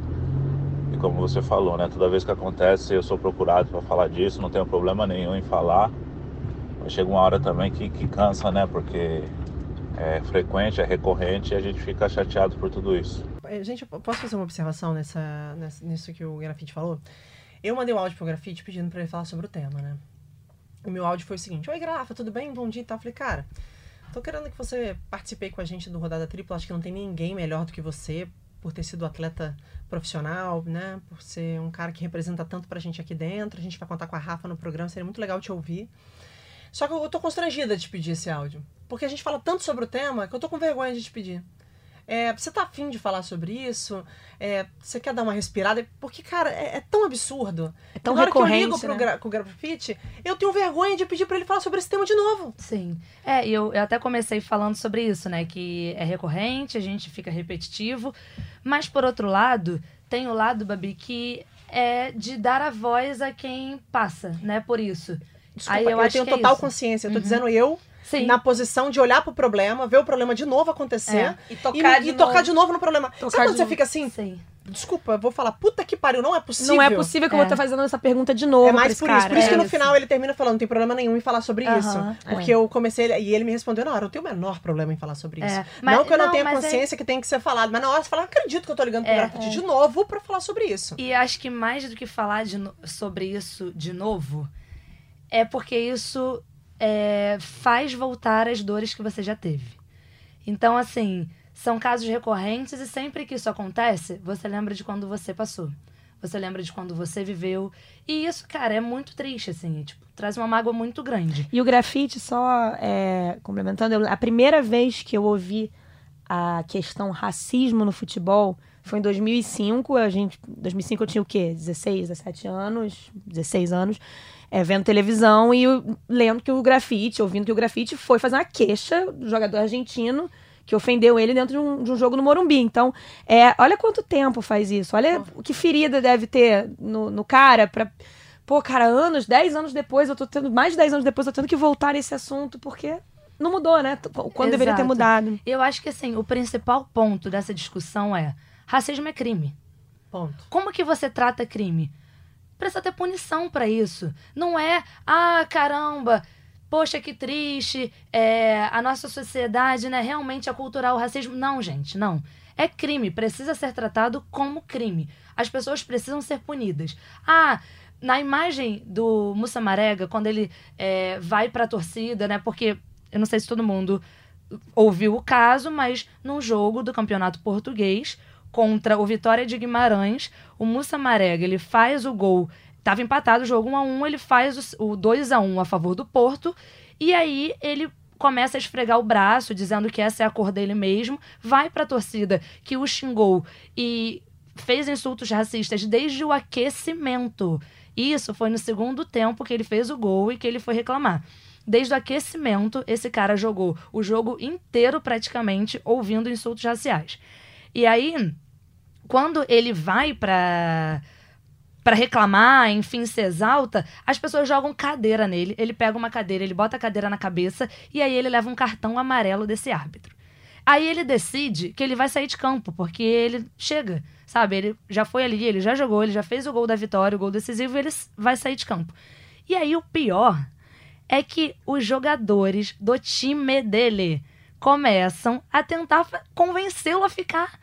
E como você falou, né? Toda vez que acontece, eu sou procurado para falar disso, não tenho problema nenhum em falar. Mas chega uma hora também que, que cansa, né? Porque é frequente, é recorrente e a gente fica chateado por tudo isso. Gente, posso fazer uma observação nessa, nessa nisso que o Grafite falou? Eu mandei um áudio pro Grafite pedindo para ele falar sobre o tema, né? O meu áudio foi o seguinte: Oi, Grafa, tudo bem? Bom dia e tal. Eu falei, cara, tô querendo que você participe com a gente do Rodada Tripla. Acho que não tem ninguém melhor do que você por ter sido atleta profissional, né? Por ser um cara que representa tanto pra gente aqui dentro. A gente vai contar com a Rafa no programa, seria muito legal te ouvir. Só que eu tô constrangida de te pedir esse áudio. Porque a gente fala tanto sobre o tema que eu tô com vergonha de te pedir. É, você tá afim de falar sobre isso? É, você quer dar uma respirada? Porque, cara, é, é tão absurdo. É tão recorrente, que eu ligo pro, né? gra pro grafite, eu tenho vergonha de pedir para ele falar sobre esse tema de novo. Sim. É, eu, eu até comecei falando sobre isso, né? Que é recorrente, a gente fica repetitivo. Mas, por outro lado, tem o lado, Babi, que é de dar a voz a quem passa, né? Por isso. Desculpa, Aí eu, eu tenho é total consciência. Eu tô uhum. dizendo eu Sim. na posição de olhar pro problema, ver o problema de novo acontecer é. e, tocar, e, de e tocar de novo no problema. Tocar Sabe quando você fica assim? Sim. Desculpa, eu vou falar, puta que pariu, não é possível. Não é possível que é. eu vou estar fazendo essa pergunta de novo. É mais por cara. isso. Por isso que no final ele termina falando, não tem problema nenhum em falar sobre isso. Porque é. eu comecei, e ele me respondeu, não, eu não tenho o menor problema em falar sobre isso. É. Mas, não que eu não, não tenha é consciência que tem que ser falado, mas na hora você fala, acredito que eu tô ligando pro é, grafite de novo pra falar sobre isso. E acho que mais do que falar no... sobre isso de novo, é porque isso é, faz voltar as dores que você já teve. Então, assim, são casos recorrentes e sempre que isso acontece, você lembra de quando você passou. Você lembra de quando você viveu. E isso, cara, é muito triste, assim. Tipo, traz uma mágoa muito grande. E o grafite, só é, complementando, eu, a primeira vez que eu ouvi a questão racismo no futebol foi em 2005. A gente, 2005 eu tinha o quê? 16, 17 anos, 16 anos é, vendo televisão e lendo que o grafite, ouvindo que o grafite foi fazer uma queixa do jogador argentino que ofendeu ele dentro de um, de um jogo no Morumbi. Então, é, olha quanto tempo faz isso. Olha o que ferida deve ter no, no cara pra. Pô, cara, anos, 10 anos depois, eu tô tendo. Mais de 10 anos depois, eu tô tendo que voltar a esse assunto, porque não mudou, né? Quando Exato. deveria ter mudado. Eu acho que assim, o principal ponto dessa discussão é: racismo é crime. Ponto. Como que você trata crime? precisa ter punição para isso. Não é, ah, caramba, poxa, que triste, é, a nossa sociedade, né, realmente aculturar o racismo. Não, gente, não. É crime, precisa ser tratado como crime. As pessoas precisam ser punidas. Ah, na imagem do Mussa Marega, quando ele é, vai para a torcida, né, porque eu não sei se todo mundo ouviu o caso, mas num jogo do Campeonato Português, contra o Vitória de Guimarães. O Mussa Marega, ele faz o gol. Tava empatado o jogo 1 a 1 ele faz o 2 a 1 a favor do Porto. E aí ele começa a esfregar o braço, dizendo que essa é a cor dele mesmo. Vai pra torcida que o xingou e fez insultos racistas desde o aquecimento. Isso foi no segundo tempo que ele fez o gol e que ele foi reclamar. Desde o aquecimento, esse cara jogou o jogo inteiro praticamente ouvindo insultos raciais. E aí, quando ele vai para para reclamar, enfim, se exalta, as pessoas jogam cadeira nele. Ele pega uma cadeira, ele bota a cadeira na cabeça e aí ele leva um cartão amarelo desse árbitro. Aí ele decide que ele vai sair de campo, porque ele chega, sabe? Ele já foi ali, ele já jogou, ele já fez o gol da vitória, o gol decisivo, e ele vai sair de campo. E aí o pior é que os jogadores do time dele começam a tentar convencê-lo a ficar.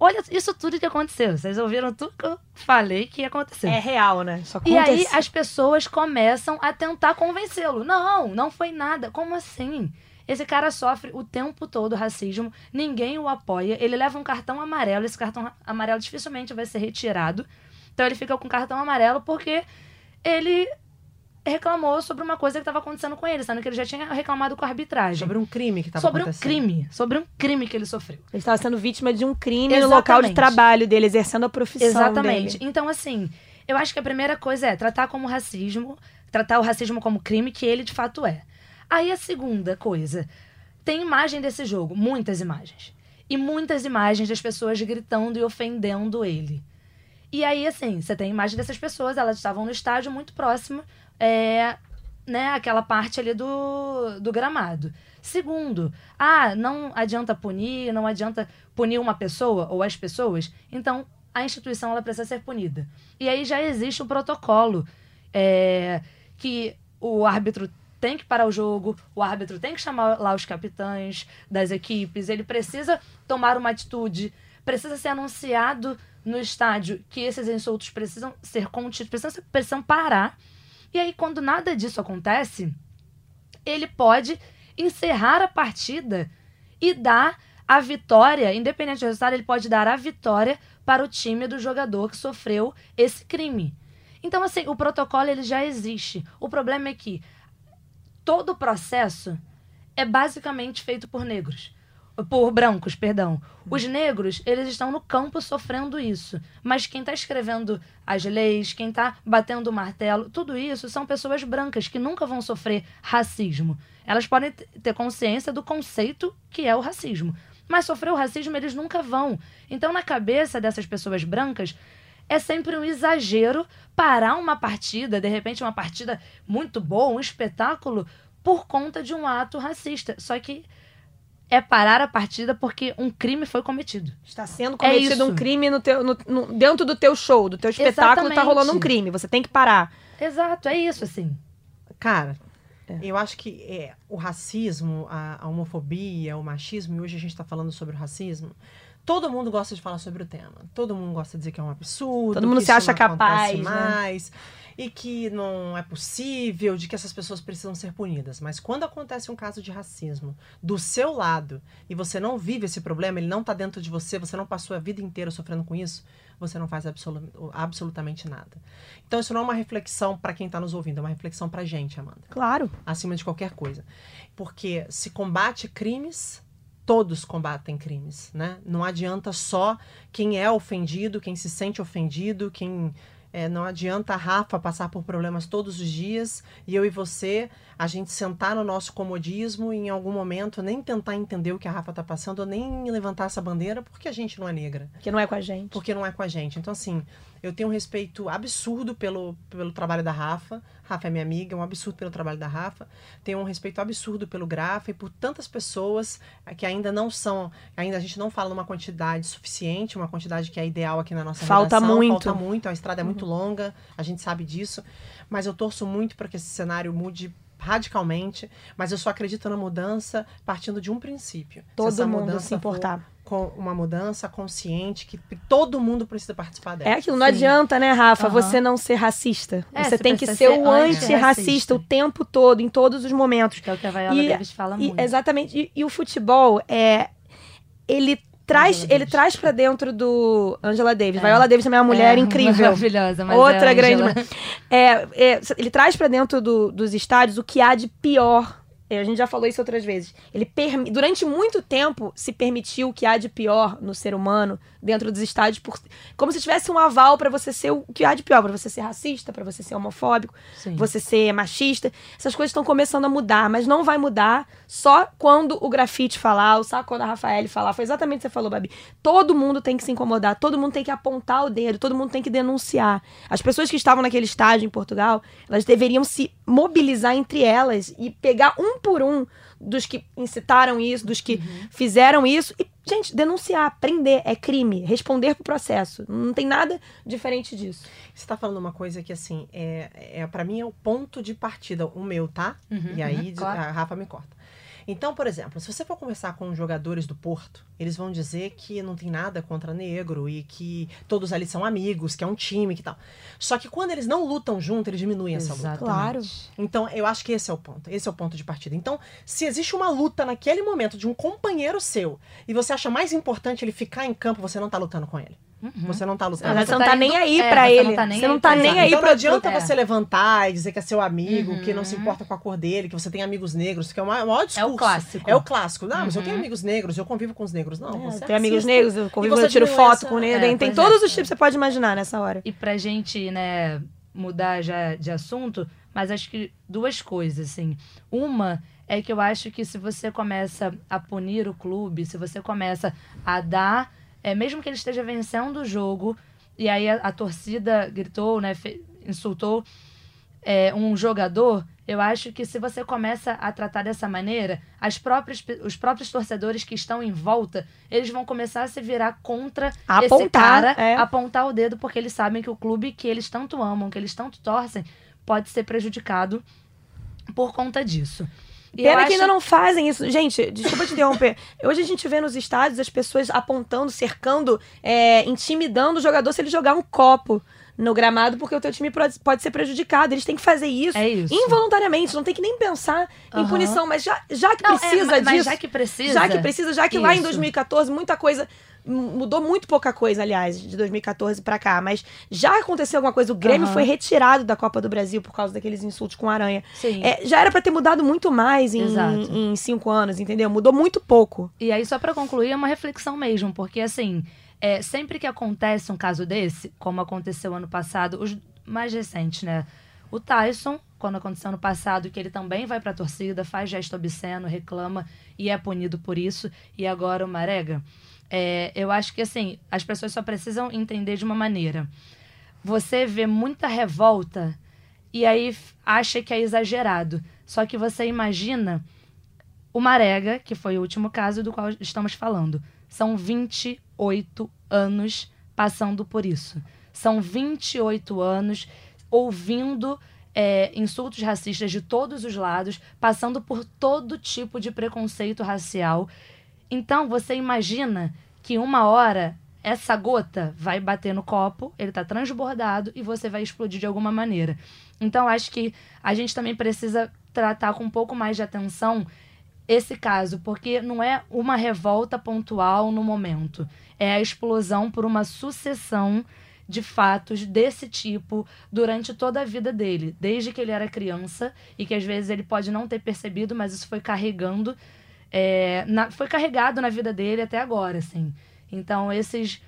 Olha isso tudo que aconteceu. Vocês ouviram tudo que eu falei que ia acontecer. É real, né? Só e aí as pessoas começam a tentar convencê-lo. Não, não foi nada. Como assim? Esse cara sofre o tempo todo racismo, ninguém o apoia, ele leva um cartão amarelo, esse cartão amarelo dificilmente vai ser retirado. Então ele fica com cartão amarelo porque ele reclamou sobre uma coisa que estava acontecendo com ele, sendo que ele já tinha reclamado com a arbitragem. Sobre um crime que estava acontecendo. Sobre um crime. Sobre um crime que ele sofreu. Ele estava sendo vítima de um crime Exatamente. no local de trabalho dele, exercendo a profissão Exatamente. Dele. Então, assim, eu acho que a primeira coisa é tratar como racismo, tratar o racismo como crime, que ele de fato é. Aí a segunda coisa, tem imagem desse jogo, muitas imagens. E muitas imagens das pessoas gritando e ofendendo ele. E aí, assim, você tem imagem dessas pessoas, elas estavam no estádio muito próximo, é, né, aquela parte ali do, do gramado. Segundo, ah, não adianta punir, não adianta punir uma pessoa ou as pessoas, então a instituição ela precisa ser punida. E aí já existe um protocolo é, que o árbitro tem que parar o jogo, o árbitro tem que chamar lá os capitães das equipes, ele precisa tomar uma atitude, precisa ser anunciado no estádio que esses insultos precisam ser contidos, precisam, precisam parar. E aí, quando nada disso acontece, ele pode encerrar a partida e dar a vitória, independente do resultado, ele pode dar a vitória para o time do jogador que sofreu esse crime. Então, assim, o protocolo ele já existe. O problema é que todo o processo é basicamente feito por negros. Por brancos, perdão. Os negros, eles estão no campo sofrendo isso. Mas quem está escrevendo as leis, quem está batendo o martelo, tudo isso são pessoas brancas que nunca vão sofrer racismo. Elas podem ter consciência do conceito que é o racismo. Mas sofrer o racismo eles nunca vão. Então, na cabeça dessas pessoas brancas, é sempre um exagero parar uma partida, de repente uma partida muito boa, um espetáculo, por conta de um ato racista. Só que é parar a partida porque um crime foi cometido. Está sendo cometido é um crime no teu, no, no, dentro do teu show, do teu espetáculo, está rolando um crime. Você tem que parar. Exato, é isso, assim. Cara, é. eu acho que é, o racismo, a, a, homofobia, o machismo, e hoje a gente está falando sobre o racismo. Todo mundo gosta de falar sobre o tema. Todo mundo gosta de dizer que é um absurdo. Todo mundo se acha capaz. Né? E que não é possível, de que essas pessoas precisam ser punidas. Mas quando acontece um caso de racismo do seu lado e você não vive esse problema, ele não está dentro de você, você não passou a vida inteira sofrendo com isso, você não faz absolu absolutamente nada. Então isso não é uma reflexão para quem está nos ouvindo, é uma reflexão para gente, Amanda. Claro. Acima de qualquer coisa. Porque se combate crimes, todos combatem crimes, né? Não adianta só quem é ofendido, quem se sente ofendido, quem é, não adianta a Rafa passar por problemas todos os dias e eu e você, a gente sentar no nosso comodismo e em algum momento nem tentar entender o que a Rafa está passando, ou nem levantar essa bandeira, porque a gente não é negra. Porque não é com a gente. Porque não é com a gente. Então, assim, eu tenho um respeito absurdo pelo, pelo trabalho da Rafa. Rafa é minha amiga, é um absurdo pelo trabalho da Rafa. Tenho um respeito absurdo pelo Grafa e por tantas pessoas que ainda não são, ainda a gente não fala numa quantidade suficiente, uma quantidade que é ideal aqui na nossa falta redação. Muito. Falta muito. A estrada é muito uhum. longa, a gente sabe disso. Mas eu torço muito para que esse cenário mude radicalmente, mas eu só acredito na mudança partindo de um princípio. Todo se mundo se importar. Com uma mudança consciente que todo mundo precisa participar dela. É aquilo, não Sim. adianta, né, Rafa, uhum. você não ser racista. É, você, você tem que ser, o antirracista o tempo todo, em todos os momentos. Que é o que a Viola e, Davis fala e, muito. Exatamente. E, e o futebol, é, ele traz, ele traz para dentro do Angela Davis. É. Viola Davis também é uma mulher é, *laughs* incrível. Maravilhosa, mas Outra é grande. É, é, ele traz para dentro do, dos estádios o que há de pior a gente já falou isso outras vezes. Ele durante muito tempo se permitiu o que há de pior no ser humano dentro dos estádios, por... como se tivesse um aval para você ser o que há de pior, para você ser racista, para você ser homofóbico, Sim. você ser machista. Essas coisas estão começando a mudar, mas não vai mudar só quando o grafite falar, ou só quando a Rafael falar. Foi exatamente o que você falou, Babi. Todo mundo tem que se incomodar, todo mundo tem que apontar o dedo, todo mundo tem que denunciar. As pessoas que estavam naquele estádio em Portugal, elas deveriam se mobilizar entre elas e pegar um por um dos que incitaram isso, dos que uhum. fizeram isso e, gente, denunciar, prender, é crime, responder pro processo. Não tem nada diferente disso. Você tá falando uma coisa que, assim, é, é para mim é o ponto de partida, o meu, tá? Uhum, e aí uhum, claro. a Rafa me corta. Então, por exemplo, se você for conversar com os jogadores do Porto, eles vão dizer que não tem nada contra negro e que todos ali são amigos, que é um time, que tal. Só que quando eles não lutam junto, eles diminuem essa luta. Claro. Então, eu acho que esse é o ponto. Esse é o ponto de partida. Então, se existe uma luta naquele momento de um companheiro seu e você acha mais importante ele ficar em campo, você não tá lutando com ele. Uhum. Você não tá lutando. Você não tá, nem aí é, pra ele. Tá você não tá nem aí então, não adianta é. você levantar e dizer que é seu amigo, uhum. que não se uhum. importa com a cor dele, que você tem amigos negros, que é o maior discurso. É o clássico. É o clássico. Não, uhum. mas eu tenho uhum. amigos negros, eu convivo com os negros. Não, é, você tem amigos negros, eu convivo, eu tiro foto essa... com ele. É, tem todos os tipos que você pode imaginar nessa hora. E pra gente, né, mudar já de assunto, mas acho que duas coisas, assim. Uma é que eu acho que se você começa a punir o clube, se você começa a dar, é, mesmo que ele esteja vencendo o jogo, e aí a, a torcida gritou, né, fe, insultou é, um jogador, eu acho que se você começa a tratar dessa maneira, as próprias, os próprios torcedores que estão em volta, eles vão começar a se virar contra A esse apontar, cara, é. apontar o dedo, porque eles sabem que o clube que eles tanto amam, que eles tanto torcem, pode ser prejudicado por conta disso. Pena que acho- ainda não fazem isso. Gente, desculpa te interromper. *laughs* Hoje a gente vê nos estádios as pessoas apontando, cercando, é, intimidando o jogador se ele jogar um copo no gramado, porque o teu time pode ser prejudicado. Eles têm que fazer isso, É isso. involuntariamente, não tem que nem pensar em Aham. punição. Mas já, já que Não, é, precisa mas- mas disso. já que precisa. Já que precisa, já que lá em Isso. 2014 muita coisa mudou muito pouca coisa, aliás, de 2014 pra cá, mas já aconteceu alguma coisa, o Grêmio Aham. foi retirado da Copa do Brasil por causa daqueles insultos com aranha. É, já era pra ter mudado muito mais em, em cinco anos, entendeu? Mudou muito pouco. E aí, só pra concluir, é uma reflexão mesmo, porque assim, é, sempre que acontece um caso desse, como aconteceu ano passado, os mais recentes, né? O Tyson, quando aconteceu ano passado, que ele também vai pra torcida, faz gesto obsceno, reclama e é punido por isso. E agora o Marega. É, eu acho que assim, as pessoas só precisam entender de uma maneira. Você vê muita revolta e aí acha que é exagerado. Só que você imagina o Marega, que foi o último caso do qual estamos falando. São 28 anos passando por isso. São 28 anos ouvindo é, insultos racistas de todos os lados, passando por todo tipo de preconceito racial. Então, você imagina que uma hora essa gota vai bater no copo, ele tá transbordado e você vai explodir de alguma maneira. Então, acho que a gente também precisa tratar com um pouco mais de atenção esse caso, porque não é uma revolta pontual no momento, é a explosão por uma sucessão de fatos desse tipo durante toda a vida dele, desde que ele era criança e que às vezes ele pode não ter percebido, mas isso foi carregando, é, na- foi carregado na vida dele até agora, assim. Então esses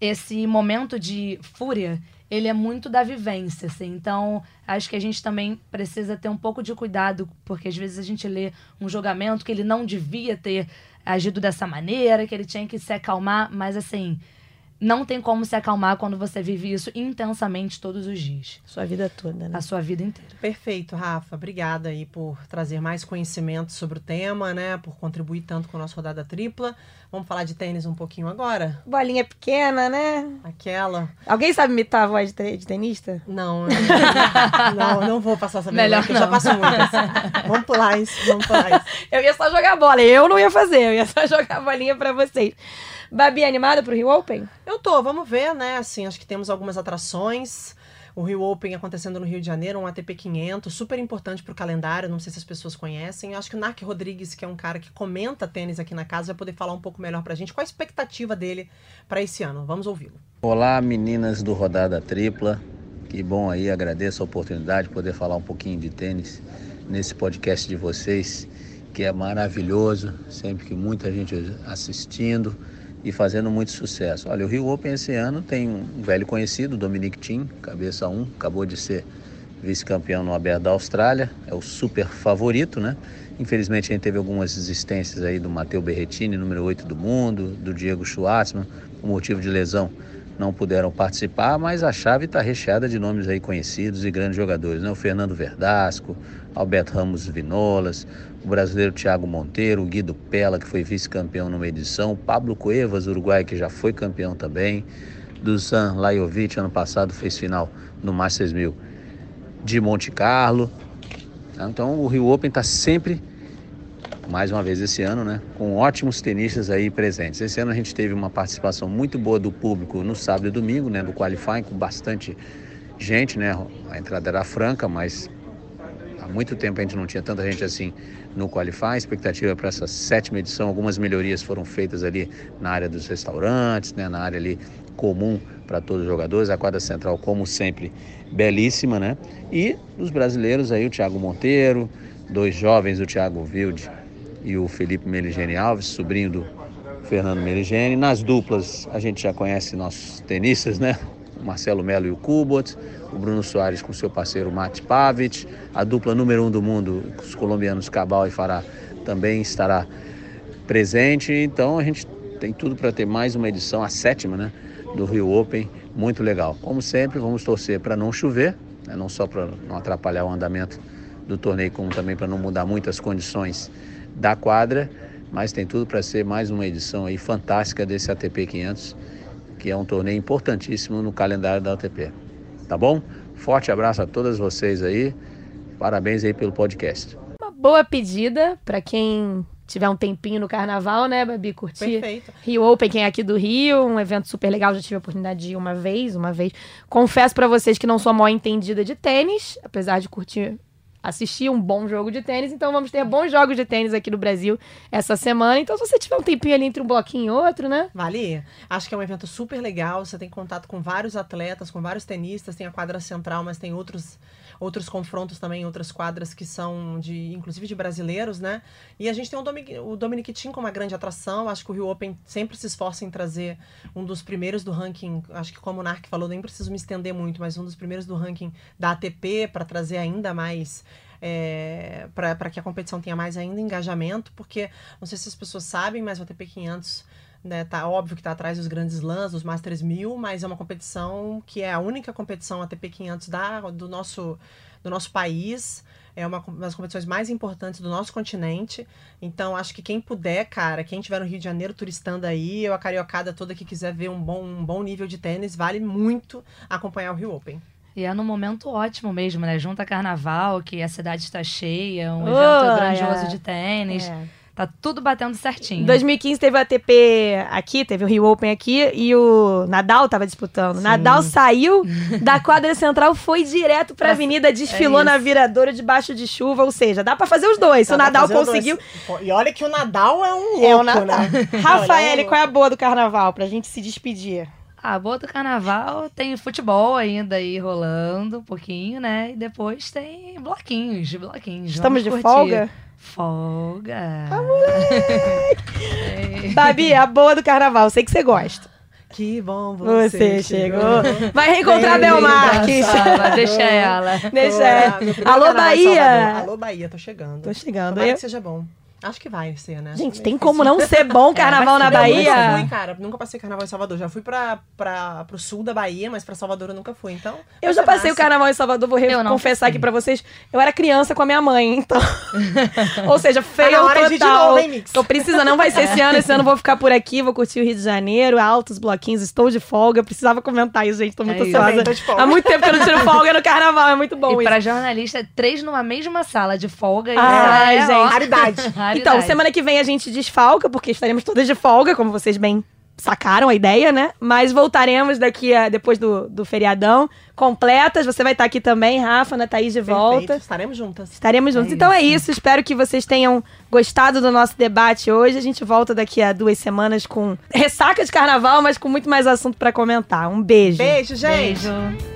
esse momento de fúria, ele é muito da vivência, assim. Então, acho que a gente também precisa ter um pouco de cuidado, porque às vezes a gente lê um julgamento que ele não devia ter agido dessa maneira, que ele tinha que se acalmar, mas assim, não tem como se acalmar quando você vive isso intensamente todos os dias, Sua vida toda, né? a sua vida inteira. Perfeito, Rafa. Obrigada aí por trazer mais conhecimento sobre o tema, né? Por contribuir tanto com a nossa rodada tripla. Vamos falar de tênis um pouquinho agora? Bolinha pequena, né? Aquela. Alguém sabe imitar a voz de, te- de tenista? Não, eu- *laughs* não, não vou passar essa vergonha, Melhor porque eu já não. passo muitas. Vamos pular isso, vamos pular isso. *laughs* Eu ia só jogar bola, eu não ia fazer, eu ia só *laughs* jogar bolinha pra vocês. Babi, animada pro Rio Open? Eu tô, vamos ver, né? Assim, acho que temos algumas atrações. O Rio Open acontecendo no Rio de Janeiro, um ATP 500, super importante pro calendário, não sei se as pessoas conhecem. Eu acho que o Narc Rodrigues, que é um cara que comenta tênis aqui na casa, vai poder falar um pouco melhor pra gente. Qual a expectativa dele pra esse ano? Vamos ouvi-lo. Olá, meninas do Rodada Tripla. Que bom aí, agradeço a oportunidade de poder falar um pouquinho de tênis nesse podcast de vocês, que é maravilhoso, sempre que muita gente assistindo e fazendo muito sucesso. Olha, o Rio Open esse ano tem um velho conhecido, Dominic Thiem, cabeça 1, acabou de ser vice-campeão no Aberto da Austrália, é o super favorito, né? Infelizmente a gente teve algumas desistências aí do Matteo Berrettini, número 8 do mundo, do Diego Schwartzman, por motivo de lesão não puderam participar, mas a chave está recheada de nomes aí conhecidos e grandes jogadores, né? O Fernando Verdasco, Alberto Ramos Vinolas, o brasileiro Thiago Monteiro, o Guido Pella, que foi vice-campeão numa edição, o Pablo Cuevas, uruguai, que já foi campeão também, Dusan Lajovic, ano passado fez final no Masters 1000 de Monte Carlo. Então o Rio Open está sempre, mais uma vez esse ano, né, com ótimos tenistas aí presentes. Esse ano a gente teve uma participação muito boa do público no sábado e domingo, né, do qualifying, com bastante gente, né. A entrada era franca, mas há muito tempo a gente não tinha tanta gente assim no qualifying. A expectativa para essa sétima edição, algumas melhorias foram feitas ali na área dos restaurantes, né, na área ali comum para todos os jogadores. A quadra central, como sempre, belíssima, né? E os brasileiros aí, o Thiago Monteiro, dois jovens, o Thiago Wilde e o Felipe Meligeni Alves, sobrinho do Fernando Meligeni. Nas duplas, a gente já conhece nossos tenistas, né? Marcelo Melo e o Kubot, o Bruno Soares com seu parceiro Mate Pavic, a dupla número um do mundo, os colombianos Cabal e Fará, também estará presente. Então a gente tem tudo para ter mais uma edição, a sétima, né, do Rio Open, muito legal. Como sempre, vamos torcer para não chover, né, não só para não atrapalhar o andamento do torneio, como também para não mudar muitas condições da quadra, mas tem tudo para ser mais uma edição aí fantástica desse ATP 500, que é um torneio importantíssimo no calendário da ATP. Tá bom? Forte abraço a todas vocês aí. Parabéns aí pelo podcast. Uma boa pedida para quem tiver um tempinho no carnaval, né, Babi? Curtir. Perfeito. Rio Open, quem é aqui do Rio, um evento super legal, já tive a oportunidade de ir uma vez, uma vez. Confesso para vocês que não sou a maior entendida de tênis, apesar de curtir assistir um bom jogo de tênis, então vamos ter bons jogos de tênis aqui no Brasil essa semana. Então, se você tiver um tempinho ali entre um bloquinho e outro, né? Vale. Acho que é um evento super legal. Você tem contato com vários atletas, com vários tenistas. Tem a quadra central, mas tem outros outros confrontos também, outras quadras que são de, inclusive de brasileiros, né? E a gente tem o Dominic, o Dominic Thiem como uma grande atração. Acho que o Rio Open sempre se esforça em trazer um dos primeiros do ranking. Acho que como o Narc falou, nem preciso me estender muito, mas um dos primeiros do ranking da ATP para trazer ainda mais é, para que a competição tenha mais ainda engajamento, porque não sei se as pessoas sabem, mas o ATP 500 né, tá óbvio que está atrás dos grandes lãs, dos Masters 1000, mas é uma competição que é a única competição ATP 500 da, do, nosso, do nosso país. É uma das competições mais importantes do nosso continente. Então, acho que quem puder, cara, quem estiver no Rio de Janeiro turistando aí, ou a cariocada toda que quiser ver um bom, um bom nível de tênis, vale muito acompanhar o Rio Open. E é num momento ótimo mesmo, né? Junta carnaval, que a cidade está cheia, um Oh, evento grandioso é. de tênis. É. Tá tudo batendo certinho. Em 2015 teve o ATP aqui, teve o Rio Open aqui e o Nadal tava disputando. Nadal saiu da *laughs* quadra central, foi direto pra avenida, desfilou é na isso. viradoura debaixo de chuva, ou seja, dá pra fazer os dois. Se o Nadal conseguiu, E olha que o Nadal é um louco, é o Nadal. né? *laughs* Rafael, é qual é a boa do carnaval pra gente se despedir? Ah, boa do carnaval tem futebol ainda aí rolando um pouquinho, né? E depois tem bloquinhos, bloquinhos. Estamos de Vamos folga? Folga. *laughs* Babi, a boa do carnaval, sei que você gosta. Que bom você, Você chegou. Vai reencontrar a Bem Bel Marques. Engraçada, Deixa ela. Deixa Ah, ela. Alô, Bahia. Alô, Bahia, tô chegando. Tô chegando. Tomara Eu- que seja bom. Acho que vai ser, né? Gente, tem como não ser bom *laughs* carnaval na vai ser. Eu nunca Bahia? fui, cara. Nunca passei carnaval em Salvador. Já fui pra, pra, pro sul da Bahia, mas pra Salvador eu nunca fui. Então. Eu já passei o massa. carnaval em Salvador, vou Eu confessar aqui pra vocês. Eu era criança com a minha mãe, então. *laughs* Ou seja, feio Tá na hora de total. novo, hein, Mix? Tô precisando, não vai ser esse ano. Esse ano eu vou ficar por aqui, vou curtir o Rio de Janeiro, altos bloquinhos, estou de folga. Precisava comentar isso, gente. Tô muito É ansiosa. Também tô de folga. Há muito tempo que eu não tiro folga no carnaval, é muito bom E isso. pra jornalista, três numa mesma sala de folga. Ai, é, gente. Raridade. *laughs* Então, semana que vem a gente desfalca, porque estaremos todas de folga, como vocês bem sacaram a ideia, né? Mas voltaremos daqui a, depois do, do feriadão, completas. Você vai estar aqui também, Rafa, Ana Thaís de Perfeito. volta. Estaremos juntas. Estaremos juntos. É então é isso. Espero que vocês tenham gostado do nosso debate hoje. A gente volta daqui a duas semanas com ressaca de carnaval, mas com muito mais assunto pra comentar. Um beijo. Beijo, gente. Beijo.